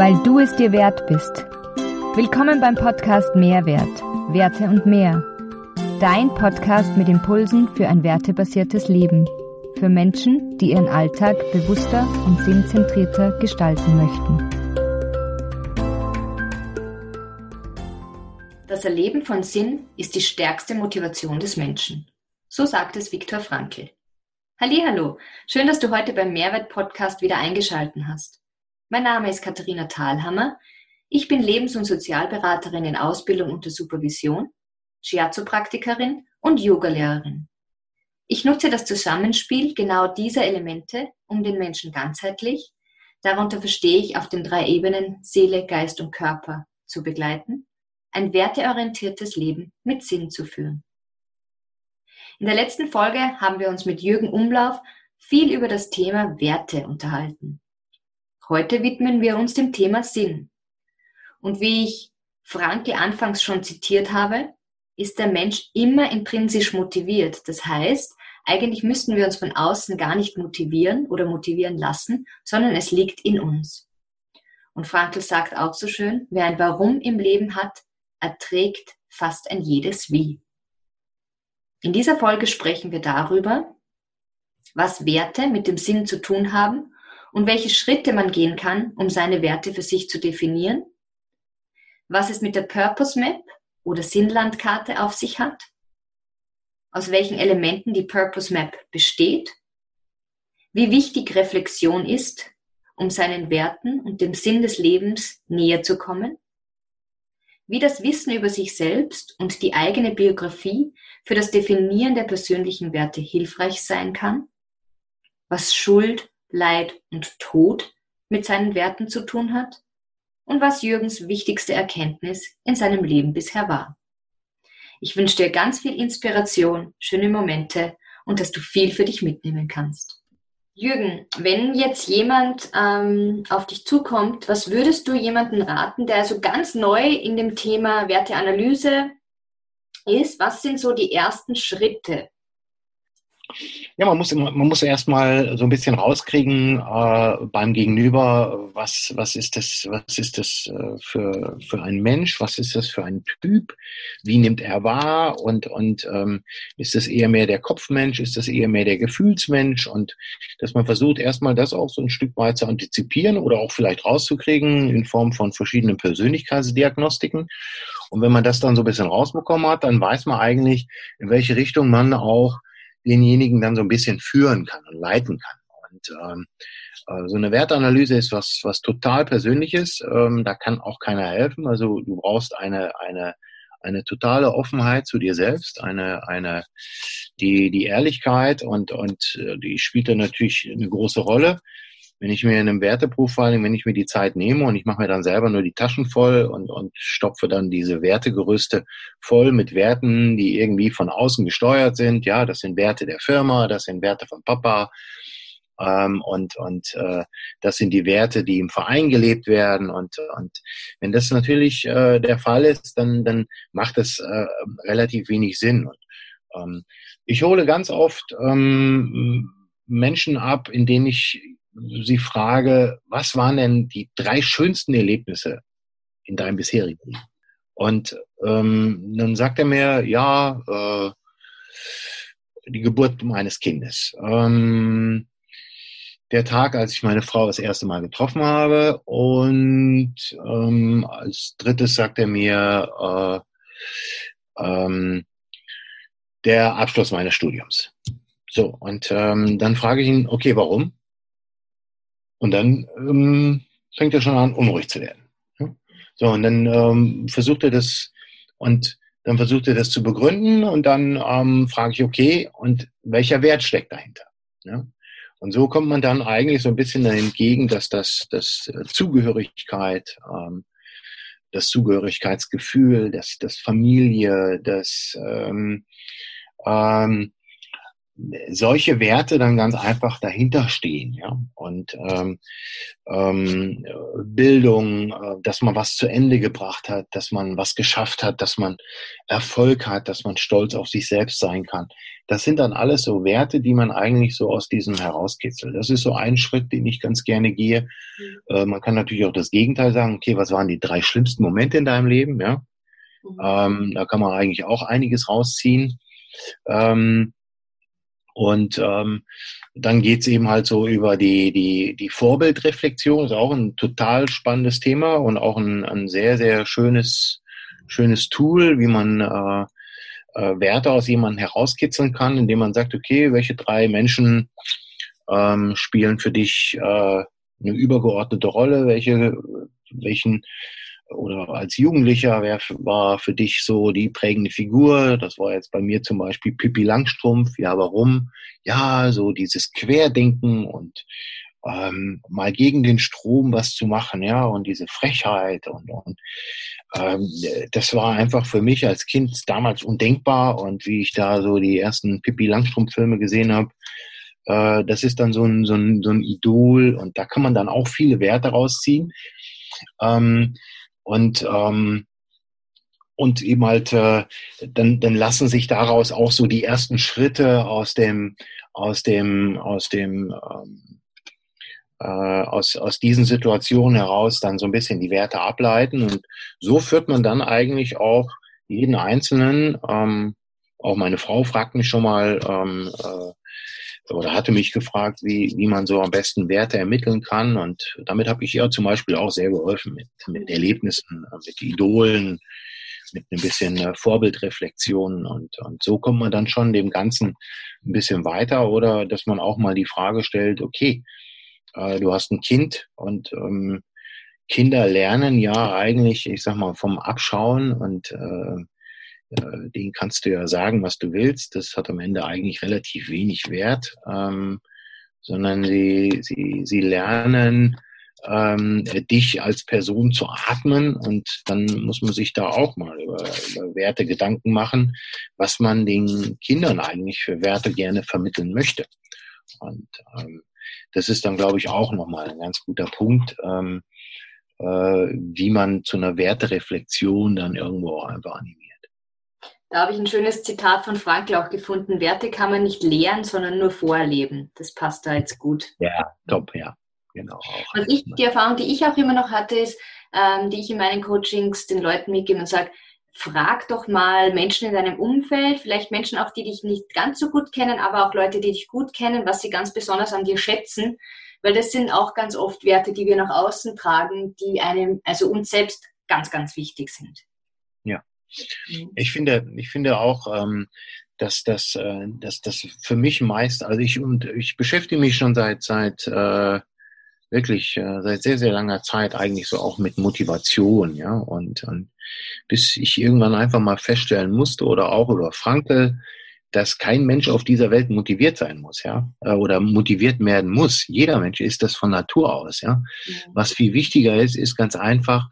weil du es dir wert bist. Willkommen beim Podcast Mehrwert, Werte und mehr. Dein Podcast mit Impulsen für ein wertebasiertes Leben. Für Menschen, die ihren Alltag bewusster und sinnzentrierter gestalten möchten. Das Erleben von Sinn ist die stärkste Motivation des Menschen. So sagt es Viktor Frankl. Hallo, schön, dass du heute beim Mehrwert Podcast wieder eingeschalten hast. Mein Name ist Katharina Thalhammer. Ich bin Lebens- und Sozialberaterin in Ausbildung unter Supervision, Shiatsu-Praktikerin und Yogalehrerin. Ich nutze das Zusammenspiel genau dieser Elemente, um den Menschen ganzheitlich, darunter verstehe ich auf den drei Ebenen Seele, Geist und Körper, zu begleiten, ein werteorientiertes Leben mit Sinn zu führen. In der letzten Folge haben wir uns mit Jürgen Umlauf viel über das Thema Werte unterhalten. Heute widmen wir uns dem Thema Sinn. Und wie ich Franke anfangs schon zitiert habe, ist der Mensch immer intrinsisch motiviert. Das heißt, eigentlich müssten wir uns von außen gar nicht motivieren oder motivieren lassen, sondern es liegt in uns. Und Frankl sagt auch so schön, wer ein Warum im Leben hat, erträgt fast ein jedes Wie. In dieser Folge sprechen wir darüber, was Werte mit dem Sinn zu tun haben und welche Schritte man gehen kann, um seine Werte für sich zu definieren, was es mit der Purpose Map oder Sinnlandkarte auf sich hat, aus welchen Elementen die Purpose Map besteht, wie wichtig Reflexion ist, um seinen Werten und dem Sinn des Lebens näher zu kommen, wie das Wissen über sich selbst und die eigene Biografie für das Definieren der persönlichen Werte hilfreich sein kann, was Schuld, Leid und Tod mit seinen Werten zu tun hat und was Jürgens wichtigste Erkenntnis in seinem Leben bisher war. Ich wünsche dir ganz viel Inspiration, schöne Momente und dass du viel für dich mitnehmen kannst. Jürgen, wenn jetzt jemand ähm, auf dich zukommt, was würdest du jemanden raten, der so ganz neu in dem Thema Werteanalyse ist? Was sind so die ersten Schritte? Ja, man muss, man muss erstmal so ein bisschen rauskriegen äh, beim Gegenüber, was, was ist das, was ist das äh, für, für ein Mensch, was ist das für ein Typ, wie nimmt er wahr? Und, und ähm, ist das eher mehr der Kopfmensch, ist das eher mehr der Gefühlsmensch? Und dass man versucht, erstmal das auch so ein Stück weit zu antizipieren oder auch vielleicht rauszukriegen in Form von verschiedenen Persönlichkeitsdiagnostiken. Und wenn man das dann so ein bisschen rausbekommen hat, dann weiß man eigentlich, in welche Richtung man auch denjenigen dann so ein bisschen führen kann und leiten kann. Und ähm, äh, so eine Wertanalyse ist was, was total Persönliches. Ähm, da kann auch keiner helfen. Also du brauchst eine, eine, eine totale Offenheit zu dir selbst, eine, eine, die, die Ehrlichkeit und, und äh, die spielt da natürlich eine große Rolle wenn ich mir in einem Werteprofiling, wenn ich mir die Zeit nehme und ich mache mir dann selber nur die Taschen voll und, und stopfe dann diese Wertegerüste voll mit Werten, die irgendwie von außen gesteuert sind. Ja, das sind Werte der Firma, das sind Werte von Papa ähm, und, und äh, das sind die Werte, die im Verein gelebt werden. Und, und wenn das natürlich äh, der Fall ist, dann, dann macht das äh, relativ wenig Sinn. Und, ähm, ich hole ganz oft ähm, Menschen ab, in denen ich sie frage, was waren denn die drei schönsten Erlebnisse in deinem bisherigen Leben? Und ähm, dann sagt er mir, ja, äh, die Geburt meines Kindes. Ähm, der Tag, als ich meine Frau das erste Mal getroffen habe. Und ähm, als drittes sagt er mir, äh, ähm, der Abschluss meines Studiums. So, und ähm, dann frage ich ihn, okay, warum? Und dann ähm, fängt er schon an, unruhig zu werden. So, und dann ähm, versucht er das und dann versucht er das zu begründen und dann ähm, frage ich, okay, und welcher Wert steckt dahinter? Ja? Und so kommt man dann eigentlich so ein bisschen entgegen, dass das, das äh, Zugehörigkeit, ähm, das Zugehörigkeitsgefühl, das, das Familie, das ähm, ähm, solche Werte dann ganz einfach dahinter stehen, ja. Und ähm, ähm, Bildung, äh, dass man was zu Ende gebracht hat, dass man was geschafft hat, dass man Erfolg hat, dass man stolz auf sich selbst sein kann. Das sind dann alles so Werte, die man eigentlich so aus diesem herauskitzelt. Das ist so ein Schritt, den ich ganz gerne gehe. Mhm. Äh, man kann natürlich auch das Gegenteil sagen. Okay, was waren die drei schlimmsten Momente in deinem Leben? Ja, mhm. ähm, da kann man eigentlich auch einiges rausziehen. Ähm, und ähm, dann geht's eben halt so über die, die, die Vorbildreflexion, ist auch ein total spannendes Thema und auch ein, ein sehr, sehr schönes, schönes Tool, wie man äh, äh, Werte aus jemandem herauskitzeln kann, indem man sagt, okay, welche drei Menschen ähm, spielen für dich äh, eine übergeordnete Rolle, welche, welchen oder als Jugendlicher, wer war für dich so die prägende Figur? Das war jetzt bei mir zum Beispiel Pippi Langstrumpf. Ja, warum? Ja, so dieses Querdenken und ähm, mal gegen den Strom was zu machen, ja, und diese Frechheit und, und ähm, das war einfach für mich als Kind damals undenkbar und wie ich da so die ersten Pippi Langstrumpf-Filme gesehen habe, äh, das ist dann so ein, so, ein, so ein Idol und da kann man dann auch viele Werte rausziehen. Ähm, und ähm, und eben halt äh, dann dann lassen sich daraus auch so die ersten Schritte aus dem aus dem aus dem ähm, äh, aus aus diesen Situationen heraus dann so ein bisschen die Werte ableiten. Und so führt man dann eigentlich auch jeden einzelnen ähm, auch meine Frau fragt mich schon mal ähm, äh, oder hatte mich gefragt, wie, wie man so am besten Werte ermitteln kann. Und damit habe ich ihr zum Beispiel auch sehr geholfen mit, mit Erlebnissen, mit Idolen, mit ein bisschen äh, Vorbildreflexion. Und, und so kommt man dann schon dem Ganzen ein bisschen weiter. Oder dass man auch mal die Frage stellt, okay, äh, du hast ein Kind und ähm, Kinder lernen ja eigentlich, ich sag mal, vom Abschauen und äh, äh, den kannst du ja sagen, was du willst. Das hat am Ende eigentlich relativ wenig Wert, ähm, sondern sie, sie, sie lernen, ähm, dich als Person zu atmen und dann muss man sich da auch mal über, über Werte Gedanken machen, was man den Kindern eigentlich für Werte gerne vermitteln möchte. Und ähm, das ist dann, glaube ich, auch nochmal ein ganz guter Punkt, ähm, äh, wie man zu einer Wertereflexion dann irgendwo auch einfach animiert. Da habe ich ein schönes Zitat von Frankl auch gefunden. Werte kann man nicht lehren, sondern nur vorleben. Das passt da jetzt gut. Ja, top, ja. Genau. Und ich, die Erfahrung, die ich auch immer noch hatte, ist, ähm, die ich in meinen Coachings den Leuten mitgebe und sage, frag doch mal Menschen in deinem Umfeld, vielleicht Menschen auch, die dich nicht ganz so gut kennen, aber auch Leute, die dich gut kennen, was sie ganz besonders an dir schätzen, weil das sind auch ganz oft Werte, die wir nach außen tragen, die einem, also uns selbst ganz, ganz wichtig sind. Mhm. Ich finde, ich finde auch, ähm, dass das, äh, dass das für mich meist, also ich und ich beschäftige mich schon seit seit äh, wirklich äh, seit sehr sehr langer Zeit eigentlich so auch mit Motivation, ja und, und bis ich irgendwann einfach mal feststellen musste oder auch über Frankel, dass kein Mensch auf dieser Welt motiviert sein muss, ja, äh, oder motiviert werden muss. Jeder Mensch ist das von Natur aus, ja. ja. Was viel wichtiger ist, ist ganz einfach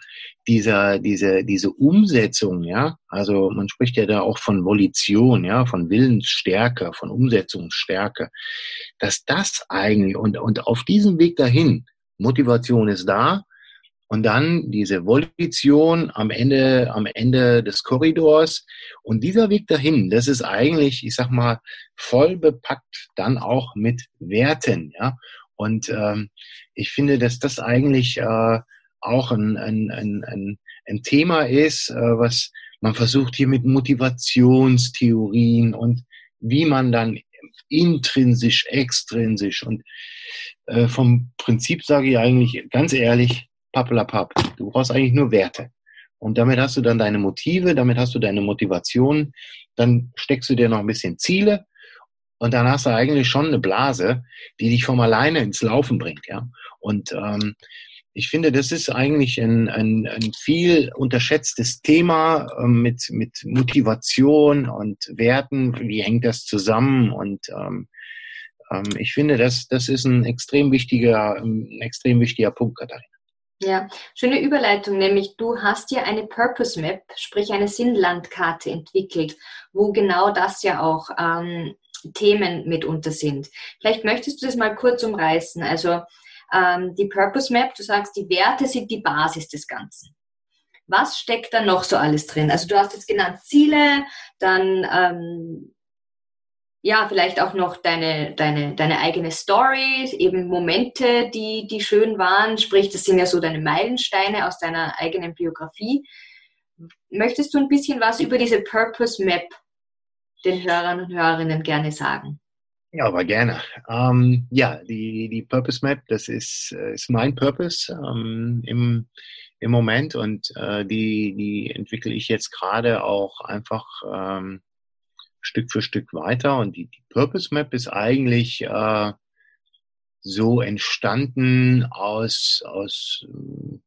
dieser, diese, diese Umsetzung, ja. Also man spricht ja da auch von Volition, ja, von Willensstärke, von Umsetzungsstärke, dass das eigentlich und, und auf diesem Weg dahin, Motivation ist da, und dann diese Volition am Ende, am Ende des Korridors. Und dieser Weg dahin, das ist eigentlich, ich sag mal, voll bepackt dann auch mit Werten, ja. Und ähm, ich finde, dass das eigentlich äh, auch ein, ein, ein, ein, ein Thema ist, äh, was man versucht hier mit Motivationstheorien und wie man dann intrinsisch, extrinsisch und äh, vom Prinzip sage ich eigentlich ganz ehrlich, pappelapapp. Du brauchst eigentlich nur Werte. Und damit hast du dann deine Motive, damit hast du deine Motivation, dann steckst du dir noch ein bisschen Ziele und dann hast du eigentlich schon eine Blase, die dich vom alleine ins Laufen bringt, ja. Und ähm, ich finde, das ist eigentlich ein, ein, ein viel unterschätztes Thema ähm, mit, mit Motivation und Werten. Wie hängt das zusammen? Und ähm, ähm, ich finde, das, das ist ein extrem wichtiger, ein extrem wichtiger Punkt, Katharina. Ja, schöne Überleitung, nämlich du hast ja eine Purpose Map, sprich eine Sinnlandkarte entwickelt, wo genau das ja auch ähm, Themen mitunter sind. Vielleicht möchtest du das mal kurz umreißen. Also ähm, die Purpose Map, du sagst, die Werte sind die Basis des Ganzen. Was steckt da noch so alles drin? Also du hast jetzt genannt Ziele, dann ähm, ja, vielleicht auch noch deine, deine, deine eigene Story, eben Momente, die, die schön waren, sprich, das sind ja so deine Meilensteine aus deiner eigenen Biografie. Möchtest du ein bisschen was über diese Purpose Map den Hörern und Hörerinnen gerne sagen? Ja, aber gerne. Ähm, ja, die, die Purpose Map, das ist, äh, ist mein Purpose ähm, im, im Moment und äh, die, die entwickle ich jetzt gerade auch einfach ähm, Stück für Stück weiter. Und die, die Purpose Map ist eigentlich äh, so entstanden aus, aus, äh,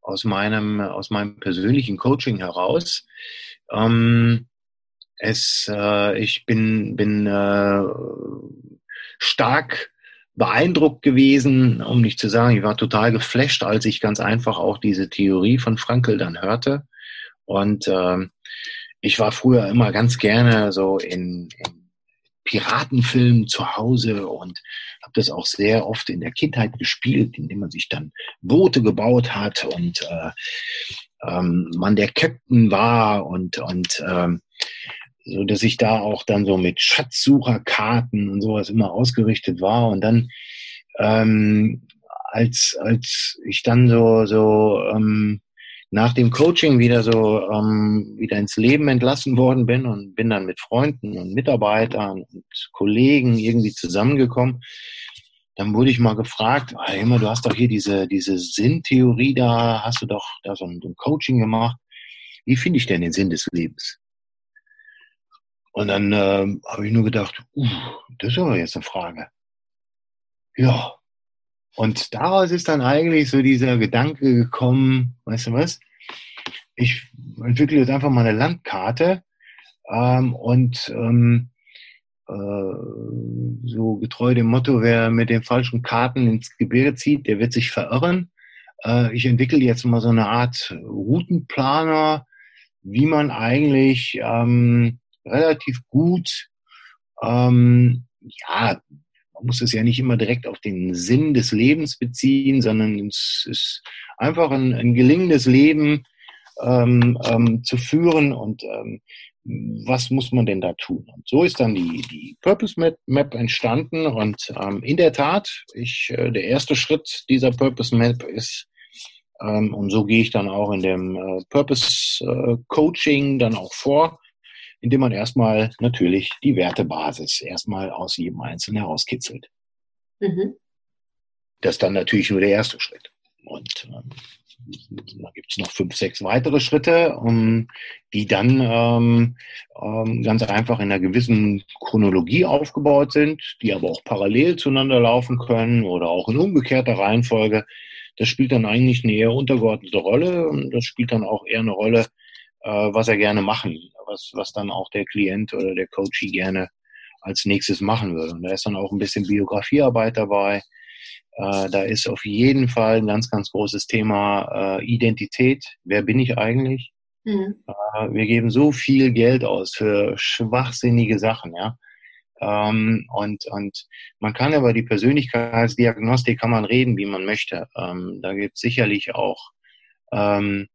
aus, meinem, aus meinem persönlichen Coaching heraus. Ähm, es, äh, ich bin, bin äh, stark beeindruckt gewesen, um nicht zu sagen, ich war total geflasht, als ich ganz einfach auch diese Theorie von Frankel dann hörte. Und äh, ich war früher immer ganz gerne so in, in Piratenfilmen zu Hause und habe das auch sehr oft in der Kindheit gespielt, indem man sich dann Boote gebaut hat und äh, ähm, man der Captain war und und ähm, so dass ich da auch dann so mit Schatzsucherkarten und sowas immer ausgerichtet war und dann ähm, als als ich dann so so ähm, nach dem Coaching wieder so ähm, wieder ins Leben entlassen worden bin und bin dann mit Freunden und Mitarbeitern und Kollegen irgendwie zusammengekommen, dann wurde ich mal gefragt, ah, immer, du hast doch hier diese, diese Sinntheorie da, hast du doch da so ein, ein Coaching gemacht. Wie finde ich denn den Sinn des Lebens? Und dann äh, habe ich nur gedacht, uh, das ist aber jetzt eine Frage. Ja. Und daraus ist dann eigentlich so dieser Gedanke gekommen, weißt du was? Ich entwickle jetzt einfach mal eine Landkarte ähm, und ähm, äh, so getreu dem Motto, wer mit den falschen Karten ins Gebirge zieht, der wird sich verirren. Äh, ich entwickle jetzt mal so eine Art Routenplaner, wie man eigentlich ähm, relativ gut, ähm, ja, man muss es ja nicht immer direkt auf den Sinn des Lebens beziehen, sondern es ist einfach ein, ein gelingendes Leben ähm, ähm, zu führen und ähm, was muss man denn da tun? Und so ist dann die, die Purpose Map, entstanden und ähm, in der Tat, ich, äh, der erste Schritt dieser Purpose Map ist, ähm, und so gehe ich dann auch in dem äh, Purpose äh, Coaching dann auch vor, indem man erstmal natürlich die Wertebasis erstmal aus jedem Einzelnen herauskitzelt. Mhm. Das ist dann natürlich nur der erste Schritt. Und ähm, da gibt es noch fünf, sechs weitere Schritte, um, die dann ähm, ähm, ganz einfach in einer gewissen Chronologie aufgebaut sind, die aber auch parallel zueinander laufen können oder auch in umgekehrter Reihenfolge. Das spielt dann eigentlich eine eher untergeordnete Rolle und das spielt dann auch eher eine Rolle, äh, was er gerne machen, was, was dann auch der Klient oder der Coachie gerne als nächstes machen würde. Und da ist dann auch ein bisschen Biografiearbeit dabei. Äh, da ist auf jeden Fall ein ganz, ganz großes Thema äh, Identität. Wer bin ich eigentlich? Mhm. Äh, wir geben so viel Geld aus für schwachsinnige Sachen, ja. Ähm, und, und man kann über die Persönlichkeitsdiagnostik kann man reden, wie man möchte. Ähm, da gibt es sicherlich auch ähm,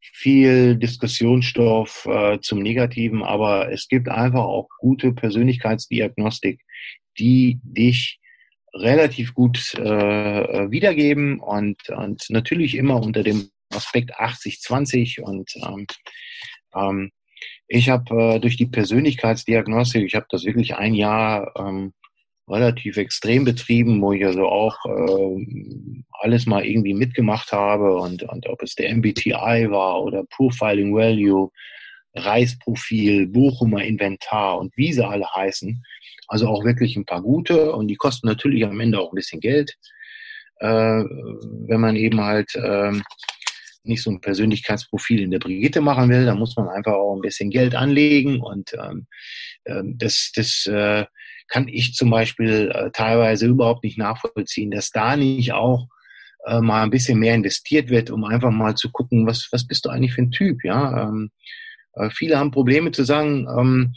viel Diskussionsstoff äh, zum Negativen, aber es gibt einfach auch gute Persönlichkeitsdiagnostik, die dich relativ gut äh, wiedergeben und, und natürlich immer unter dem Aspekt 80-20 und ähm, ähm, ich habe äh, durch die Persönlichkeitsdiagnostik, ich habe das wirklich ein Jahr ähm, relativ extrem betrieben, wo ich also auch äh, alles mal irgendwie mitgemacht habe und, und ob es der MBTI war oder Profiling Value, Reisprofil, Bochumer Inventar und wie sie alle heißen. Also auch wirklich ein paar gute und die kosten natürlich am Ende auch ein bisschen Geld, äh, wenn man eben halt äh, nicht so ein Persönlichkeitsprofil in der Brigitte machen will, dann muss man einfach auch ein bisschen Geld anlegen und ähm, äh, das, das äh, kann ich zum Beispiel äh, teilweise überhaupt nicht nachvollziehen, dass da nicht auch äh, mal ein bisschen mehr investiert wird, um einfach mal zu gucken, was, was bist du eigentlich für ein Typ, ja. Ähm, äh, viele haben Probleme zu sagen, ähm,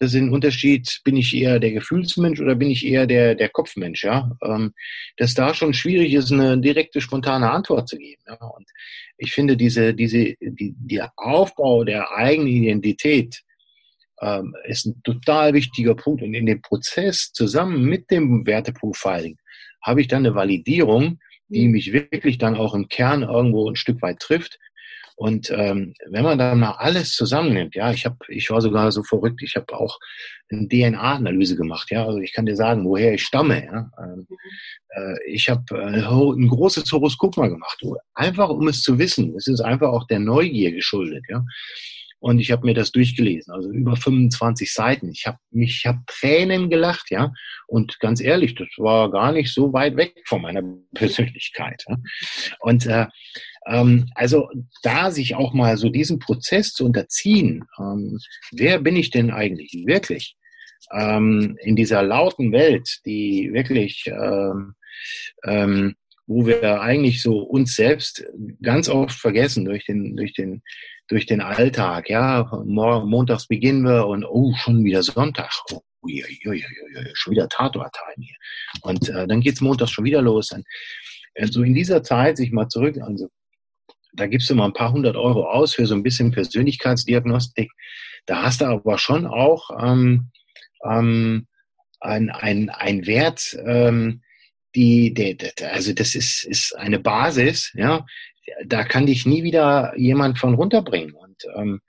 das ist ein Unterschied, bin ich eher der Gefühlsmensch oder bin ich eher der, der Kopfmensch, ja. Ähm, dass da schon schwierig ist, eine direkte, spontane Antwort zu geben. Ja? Und ich finde, diese, diese, die, der Aufbau der eigenen Identität ähm, ist ein total wichtiger Punkt. Und in dem Prozess zusammen mit dem Werteprofiling habe ich dann eine Validierung, die mhm. mich wirklich dann auch im Kern irgendwo ein Stück weit trifft und ähm, wenn man dann mal alles zusammennimmt, ja, ich habe, ich war sogar so verrückt, ich habe auch eine DNA-Analyse gemacht, ja, also ich kann dir sagen, woher ich stamme, ja. Ähm, äh, ich habe äh, ein großes Horoskop mal gemacht, einfach um es zu wissen. Es ist einfach auch der Neugier geschuldet, ja. Und ich habe mir das durchgelesen, also über 25 Seiten. Ich habe mich, ich habe Tränen gelacht, ja. Und ganz ehrlich, das war gar nicht so weit weg von meiner Persönlichkeit. Ja? Und äh, ähm, also da sich auch mal so diesen Prozess zu unterziehen, ähm, wer bin ich denn eigentlich wirklich ähm, in dieser lauten Welt, die wirklich, ähm, ähm, wo wir eigentlich so uns selbst ganz oft vergessen durch den, durch den, durch den Alltag, ja, montags beginnen wir und oh, schon wieder Sonntag, oh, ui, ui, ui, schon wieder Tatort-Time hier. Und äh, dann geht's montags schon wieder los. Und, also in dieser Zeit sich mal zurück, also da gibst du mal ein paar hundert Euro aus für so ein bisschen Persönlichkeitsdiagnostik. Da hast du aber schon auch ähm, ähm, ein, ein, Wert, ähm, die, der, also das ist, ist eine Basis, ja, da kann dich nie wieder jemand von runterbringen. Und ähm,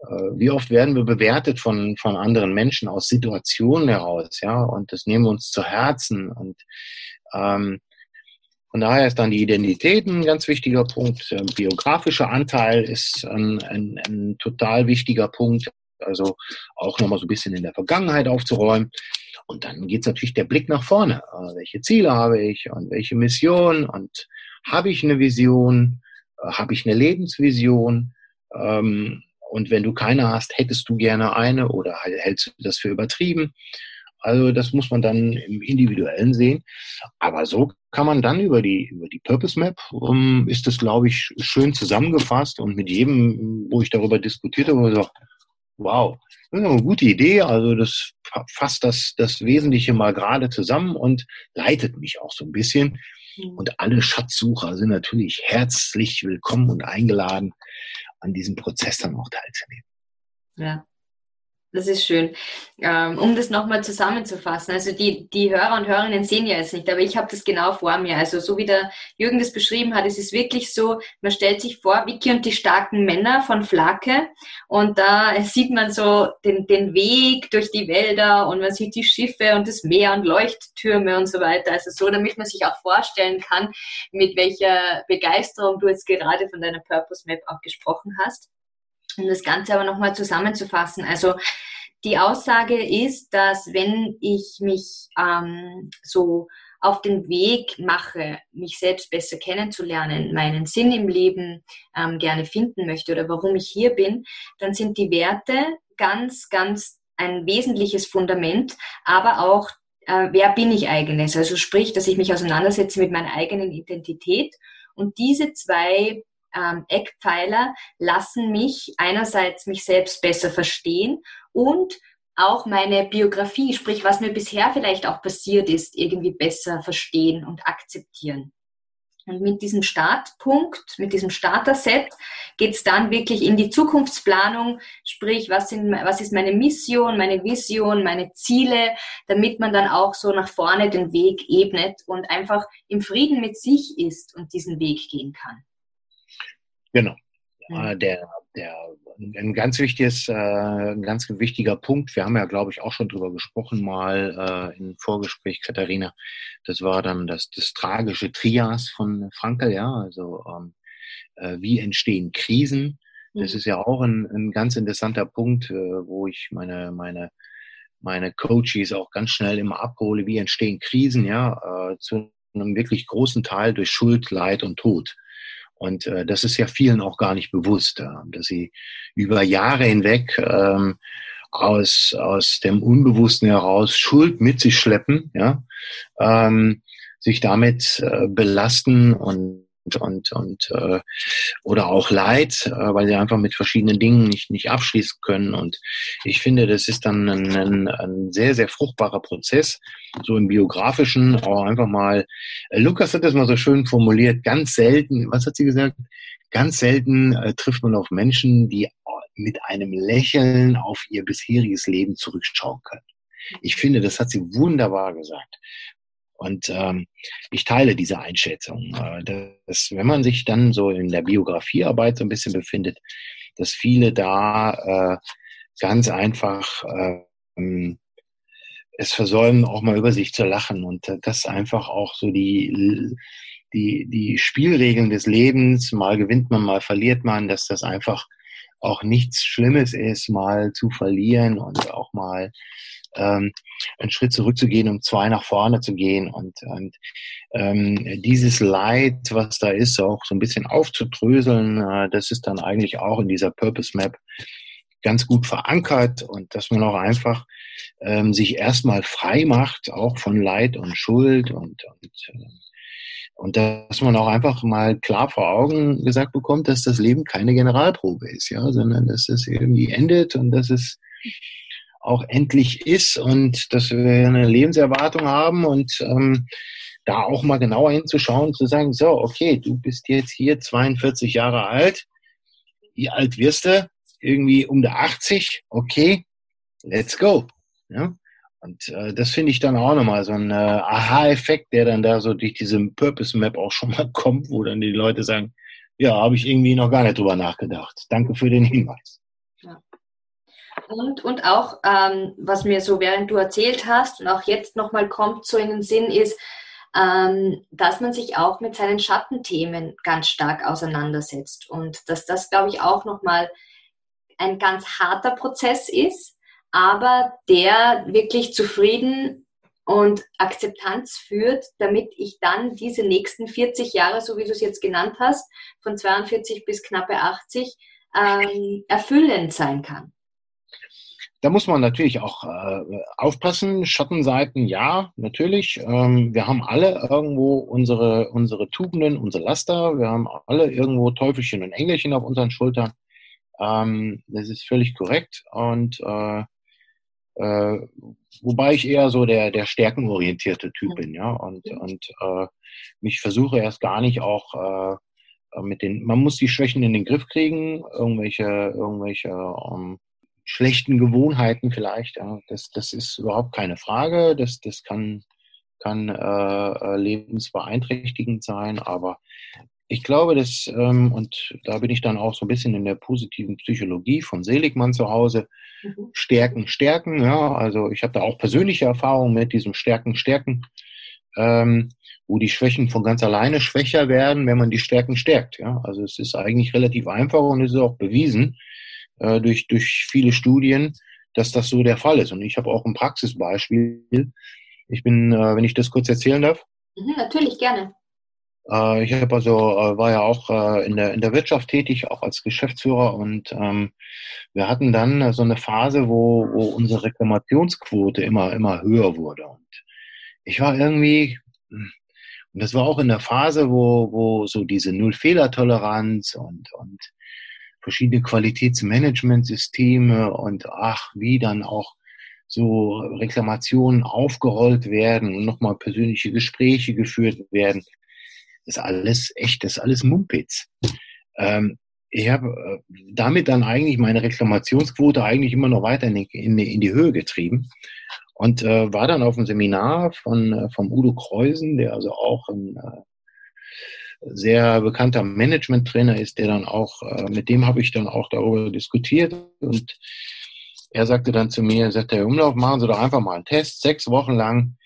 äh, wie oft werden wir bewertet von, von anderen Menschen aus Situationen heraus, ja, und das nehmen wir uns zu Herzen und ähm, von daher ist dann die Identität ein ganz wichtiger Punkt. Der biografische Anteil ist ein, ein, ein total wichtiger Punkt. Also auch nochmal so ein bisschen in der Vergangenheit aufzuräumen. Und dann geht es natürlich der Blick nach vorne. Also welche Ziele habe ich und welche Mission und habe ich eine Vision? Äh, habe ich eine Lebensvision? Ähm, und wenn du keine hast, hättest du gerne eine oder hältst du das für übertrieben? Also das muss man dann im Individuellen sehen. Aber so kann man dann über die, über die Purpose Map, um, ist das, glaube ich, schön zusammengefasst und mit jedem, wo ich darüber diskutiert habe, gesagt, wow, das ist eine gute Idee. Also das fasst das, das Wesentliche mal gerade zusammen und leitet mich auch so ein bisschen. Mhm. Und alle Schatzsucher sind natürlich herzlich willkommen und eingeladen, an diesem Prozess dann auch teilzunehmen. Ja, das ist schön. Ähm, um das nochmal zusammenzufassen, also die, die Hörer und Hörerinnen sehen ja es nicht, aber ich habe das genau vor mir. Also so wie der Jürgen das beschrieben hat, es ist wirklich so, man stellt sich vor, Vicky und die starken Männer von Flake und da sieht man so den, den Weg durch die Wälder und man sieht die Schiffe und das Meer und Leuchttürme und so weiter. Also so, damit man sich auch vorstellen kann, mit welcher Begeisterung du jetzt gerade von deiner Purpose Map auch gesprochen hast. Um das Ganze aber nochmal zusammenzufassen. Also die Aussage ist, dass wenn ich mich ähm, so auf den Weg mache, mich selbst besser kennenzulernen, meinen Sinn im Leben ähm, gerne finden möchte oder warum ich hier bin, dann sind die Werte ganz, ganz ein wesentliches Fundament, aber auch, äh, wer bin ich eigentlich? Also sprich, dass ich mich auseinandersetze mit meiner eigenen Identität. Und diese zwei ähm, Eckpfeiler lassen mich einerseits mich selbst besser verstehen und auch meine Biografie, sprich was mir bisher vielleicht auch passiert ist, irgendwie besser verstehen und akzeptieren. Und mit diesem Startpunkt, mit diesem Starter-Set geht es dann wirklich in die Zukunftsplanung, sprich, was, sind, was ist meine Mission, meine Vision, meine Ziele, damit man dann auch so nach vorne den Weg ebnet und einfach im Frieden mit sich ist und diesen Weg gehen kann. Genau. Mhm. Der, der, ein ganz wichtiges, äh, ein ganz wichtiger Punkt. Wir haben ja, glaube ich, auch schon drüber gesprochen mal äh, im Vorgespräch, Katharina. Das war dann das, das tragische Trias von Frankel, ja. Also ähm, äh, wie entstehen Krisen? Das mhm. ist ja auch ein, ein ganz interessanter Punkt, äh, wo ich meine, meine, meine Coaches auch ganz schnell immer abhole. Wie entstehen Krisen? Ja, äh, zu einem wirklich großen Teil durch Schuld, Leid und Tod. Und äh, das ist ja vielen auch gar nicht bewusst, äh, dass sie über Jahre hinweg ähm, aus, aus dem Unbewussten heraus Schuld mit sich schleppen, ja, ähm, sich damit äh, belasten und und, und äh, oder auch Leid, äh, weil sie einfach mit verschiedenen Dingen nicht, nicht abschließen können. Und ich finde, das ist dann ein, ein, ein sehr, sehr fruchtbarer Prozess, so im biografischen, auch einfach mal. Äh, Lukas hat das mal so schön formuliert, ganz selten, was hat sie gesagt? Ganz selten äh, trifft man auf Menschen, die mit einem Lächeln auf ihr bisheriges Leben zurückschauen können. Ich finde, das hat sie wunderbar gesagt. Und ähm, ich teile diese Einschätzung, äh, dass wenn man sich dann so in der Biografiearbeit so ein bisschen befindet, dass viele da äh, ganz einfach äh, es versäumen, auch mal über sich zu lachen und äh, das einfach auch so die die die Spielregeln des Lebens, mal gewinnt man, mal verliert man, dass das einfach auch nichts Schlimmes ist, mal zu verlieren und auch mal ähm, einen Schritt zurückzugehen, um zwei nach vorne zu gehen. Und, und ähm, dieses Leid, was da ist, auch so ein bisschen aufzudröseln, äh, das ist dann eigentlich auch in dieser Purpose Map ganz gut verankert. Und dass man auch einfach ähm, sich erstmal frei macht, auch von Leid und Schuld und, und äh, und dass man auch einfach mal klar vor Augen gesagt bekommt, dass das Leben keine Generalprobe ist, ja, sondern dass es irgendwie endet und dass es auch endlich ist und dass wir eine Lebenserwartung haben und ähm, da auch mal genauer hinzuschauen, zu sagen, so, okay, du bist jetzt hier 42 Jahre alt, wie alt wirst du? Irgendwie um der 80, okay, let's go. Ja? Und äh, das finde ich dann auch nochmal so ein äh, Aha-Effekt, der dann da so durch diese Purpose Map auch schon mal kommt, wo dann die Leute sagen, ja, habe ich irgendwie noch gar nicht drüber nachgedacht. Danke für den Hinweis. Und, und auch, ähm, was mir so während du erzählt hast und auch jetzt nochmal kommt so in den Sinn, ist, ähm, dass man sich auch mit seinen Schattenthemen ganz stark auseinandersetzt. Und dass das, glaube ich, auch nochmal ein ganz harter Prozess ist, aber der wirklich zufrieden und Akzeptanz führt, damit ich dann diese nächsten 40 Jahre, so wie du es jetzt genannt hast, von 42 bis knappe 80, ähm, erfüllend sein kann. Da muss man natürlich auch äh, aufpassen. Schattenseiten, ja, natürlich. Ähm, wir haben alle irgendwo unsere, unsere Tugenden, unsere Laster. Wir haben alle irgendwo Teufelchen und Engelchen auf unseren Schultern. Ähm, das ist völlig korrekt. Und äh, äh, wobei ich eher so der, der stärkenorientierte Typ bin, ja. Und, und äh, mich versuche erst gar nicht auch äh, mit den, man muss die Schwächen in den Griff kriegen, irgendwelche, irgendwelche ähm, schlechten Gewohnheiten vielleicht. Ja, das, das ist überhaupt keine Frage. Das, das kann, kann äh, äh, lebensbeeinträchtigend sein, aber ich glaube, dass, ähm, und da bin ich dann auch so ein bisschen in der positiven Psychologie von Seligmann zu Hause, mhm. Stärken, Stärken, ja, also ich habe da auch persönliche Erfahrungen mit diesem Stärken, Stärken, ähm, wo die Schwächen von ganz alleine schwächer werden, wenn man die Stärken stärkt, ja, also es ist eigentlich relativ einfach und es ist auch bewiesen, äh, durch, durch viele Studien, dass das so der Fall ist. Und ich habe auch ein Praxisbeispiel. Ich bin, äh, wenn ich das kurz erzählen darf. Mhm, natürlich, gerne. Äh, ich habe also, äh, war ja auch äh, in, der, in der Wirtschaft tätig, auch als Geschäftsführer. Und ähm, wir hatten dann so eine Phase, wo, wo unsere Reklamationsquote immer, immer höher wurde. Und ich war irgendwie, hm, und das war auch in der Phase, wo, wo so diese Null-Fehler-Toleranz und, und verschiedene Qualitätsmanagementsysteme und ach, wie dann auch so Reklamationen aufgerollt werden und nochmal persönliche Gespräche geführt werden. Das ist alles echt, das ist alles Mumpitz. Ähm, ich habe äh, damit dann eigentlich meine Reklamationsquote eigentlich immer noch weiter in die, in die, Höhe getrieben und äh, war dann auf einem Seminar von äh, vom Udo Kreusen, der also auch ein äh, sehr bekannter Management-Trainer ist, der dann auch, äh, mit dem habe ich dann auch darüber diskutiert und er sagte dann zu mir, sagt der Umlauf, machen Sie doch einfach mal einen Test, sechs Wochen lang,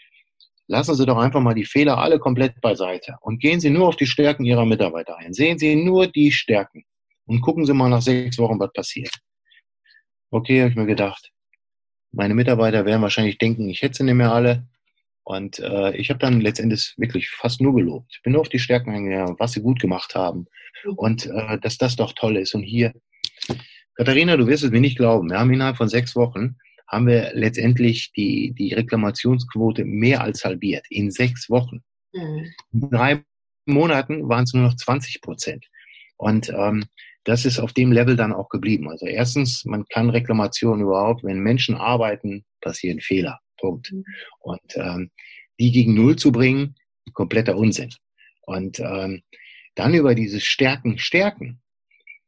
lassen Sie doch einfach mal die Fehler alle komplett beiseite und gehen Sie nur auf die Stärken Ihrer Mitarbeiter ein. Sehen Sie nur die Stärken und gucken Sie mal nach sechs Wochen, was passiert. Okay, habe ich mir gedacht. Meine Mitarbeiter werden wahrscheinlich denken, ich hätte sie nicht mehr alle. Und äh, ich habe dann letztendlich wirklich fast nur gelobt. Bin nur auf die Stärken eingegangen, was sie gut gemacht haben. Mhm. Und äh, dass das doch toll ist. Und hier, Katharina, du wirst es mir nicht glauben, wir haben innerhalb von sechs Wochen haben wir letztendlich die, die Reklamationsquote mehr als halbiert. In sechs Wochen. Mhm. In drei Monaten waren es nur noch 20 Prozent. Und ähm, das ist auf dem Level dann auch geblieben. Also erstens, man kann Reklamationen überhaupt, wenn Menschen arbeiten, passieren Fehler. Punkt. Mhm. Und ähm, die gegen Null zu bringen, kompletter Unsinn. Und ähm, dann über dieses Stärken, Stärken.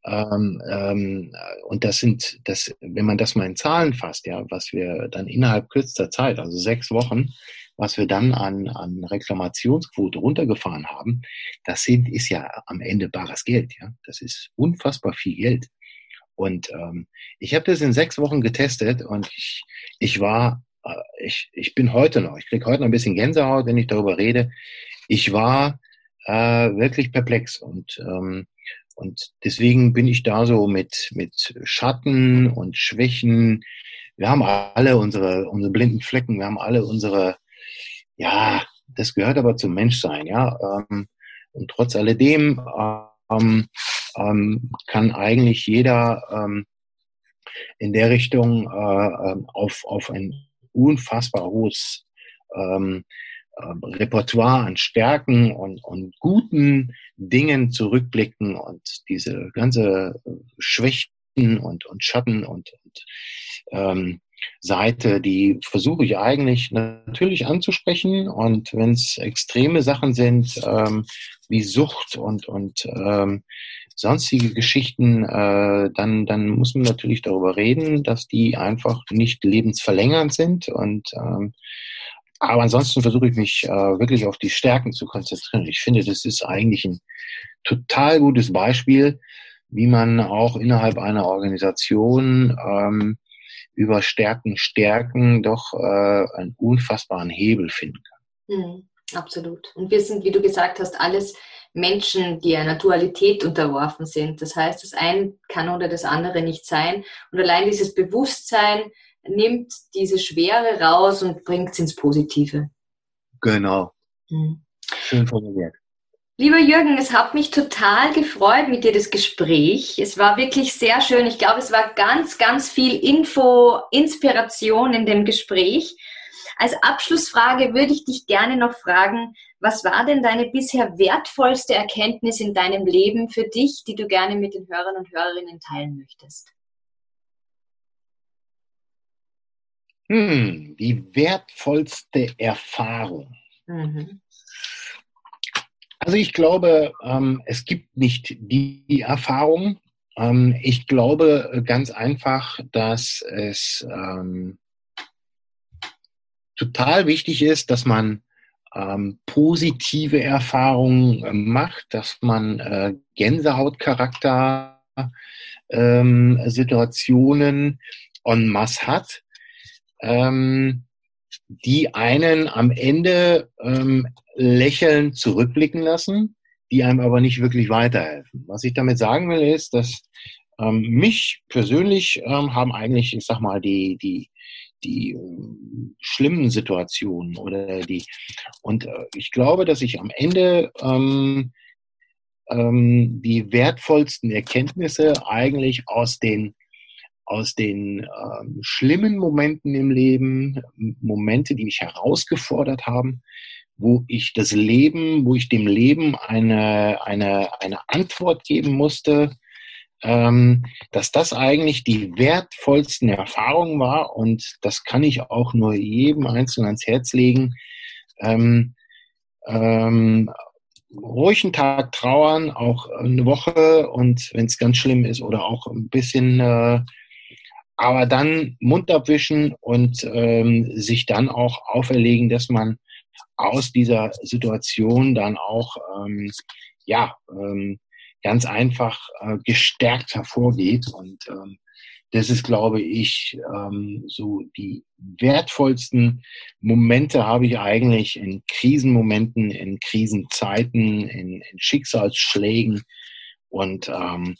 Ähm, ähm, und das sind, das, wenn man das mal in Zahlen fasst, ja, was wir dann innerhalb kürzester Zeit, also sechs Wochen, was wir dann an, an Reklamationsquote runtergefahren haben, das sind, ist ja am Ende bares Geld, ja. Das ist unfassbar viel Geld. Und ähm, ich habe das in sechs Wochen getestet und ich, ich war, ich, ich bin heute noch, ich kriege heute noch ein bisschen Gänsehaut, wenn ich darüber rede. Ich war äh, wirklich perplex und ähm, und deswegen bin ich da so mit, mit Schatten und Schwächen. Wir haben alle unsere, unsere blinden Flecken, wir haben alle unsere, ja, das gehört aber zum Menschsein, ja. Ähm, und trotz alledem ähm, ähm, kann eigentlich jeder ähm, in der Richtung äh, ähm, auf, auf ein unfassbar hohes ähm, ähm, Repertoire an Stärken und, und guten Dingen zurückblicken und diese ganze äh, Schwächen und, und Schatten und, und ähm, Seite, die versuche ich eigentlich natürlich anzusprechen. Und wenn es extreme Sachen sind, ähm, wie Sucht und, und ähm, sonstige Geschichten, äh, dann, dann muss man natürlich darüber reden, dass die einfach nicht lebensverlängernd sind und ähm, aber ansonsten versuche ich mich äh, wirklich auf die Stärken zu konzentrieren. Ich finde, das ist eigentlich ein total gutes Beispiel, wie man auch innerhalb einer Organisation ähm, über Stärken, Stärken doch äh, einen unfassbaren Hebel finden kann. Mhm, absolut. Und wir sind, wie du gesagt hast, alles Menschen, die einer Dualität unterworfen sind. Das heißt, das eine kann oder das andere nicht sein. Und allein dieses Bewusstsein, nimmt diese Schwere raus und bringt es ins Positive. Genau. Hm. Schön formuliert. Lieber Jürgen, es hat mich total gefreut mit dir das Gespräch. Es war wirklich sehr schön. Ich glaube, es war ganz, ganz viel Info, Inspiration in dem Gespräch. Als Abschlussfrage würde ich dich gerne noch fragen, was war denn deine bisher wertvollste Erkenntnis in deinem Leben für dich, die du gerne mit den Hörern und Hörerinnen teilen möchtest? Hm, die wertvollste Erfahrung. Mhm. Also ich glaube, ähm, es gibt nicht die Erfahrung. Ähm, ich glaube ganz einfach, dass es ähm, total wichtig ist, dass man ähm, positive Erfahrungen äh, macht, dass man äh, Gänsehautcharakter ähm, Situationen en masse hat ähm, die einen am Ende ähm, lächelnd zurückblicken lassen, die einem aber nicht wirklich weiterhelfen. Was ich damit sagen will, ist, dass ähm, mich persönlich ähm, haben eigentlich, ich sag mal, die, die, die äh, schlimmen Situationen oder die, und äh, ich glaube, dass ich am Ende ähm, ähm, die wertvollsten Erkenntnisse eigentlich aus den aus den ähm, schlimmen Momenten im Leben, Momente, die mich herausgefordert haben, wo ich das Leben, wo ich dem Leben eine, eine, eine Antwort geben musste, dass das eigentlich die wertvollsten Erfahrungen war und das kann ich auch nur jedem Einzelnen ans Herz legen. Ähm, ähm, ruhig einen Tag trauern, auch eine Woche und wenn es ganz schlimm ist oder auch ein bisschen äh, aber dann Mund abwischen und ähm, sich dann auch auferlegen, dass man aus dieser Situation dann auch ähm, ja ähm, ganz einfach äh, gestärkt hervorgeht und ähm, das ist, glaube ich, ähm, so die wertvollsten Momente habe ich eigentlich in Krisenmomenten, in Krisenzeiten, in, in Schicksalsschlägen und ähm,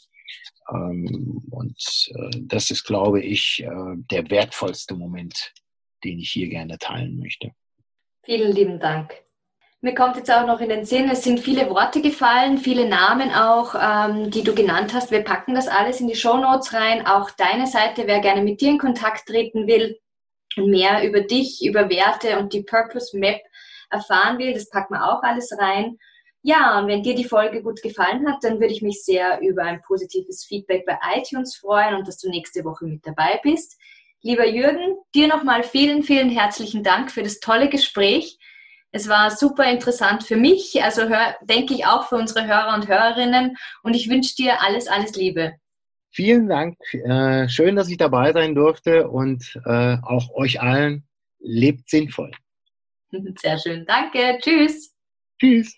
ähm, und äh, das ist, glaube ich, äh, der wertvollste Moment, den ich hier gerne teilen möchte. Vielen lieben Dank. Mir kommt jetzt auch noch in den Sinn, es sind viele Worte gefallen, viele Namen auch, ähm, die du genannt hast. Wir packen das alles in die Show Notes rein. Auch deine Seite, wer gerne mit dir in Kontakt treten will und mehr über dich, über Werte und die Purpose Map erfahren will, das packen wir auch alles rein. Ja, und wenn dir die Folge gut gefallen hat, dann würde ich mich sehr über ein positives Feedback bei iTunes freuen und dass du nächste Woche mit dabei bist. Lieber Jürgen, dir nochmal vielen, vielen herzlichen Dank für das tolle Gespräch. Es war super interessant für mich, also hör, denke ich auch für unsere Hörer und Hörerinnen. Und ich wünsche dir alles, alles Liebe. Vielen Dank. Äh, schön, dass ich dabei sein durfte und äh, auch euch allen lebt sinnvoll. Sehr schön. Danke. Tschüss. Tschüss.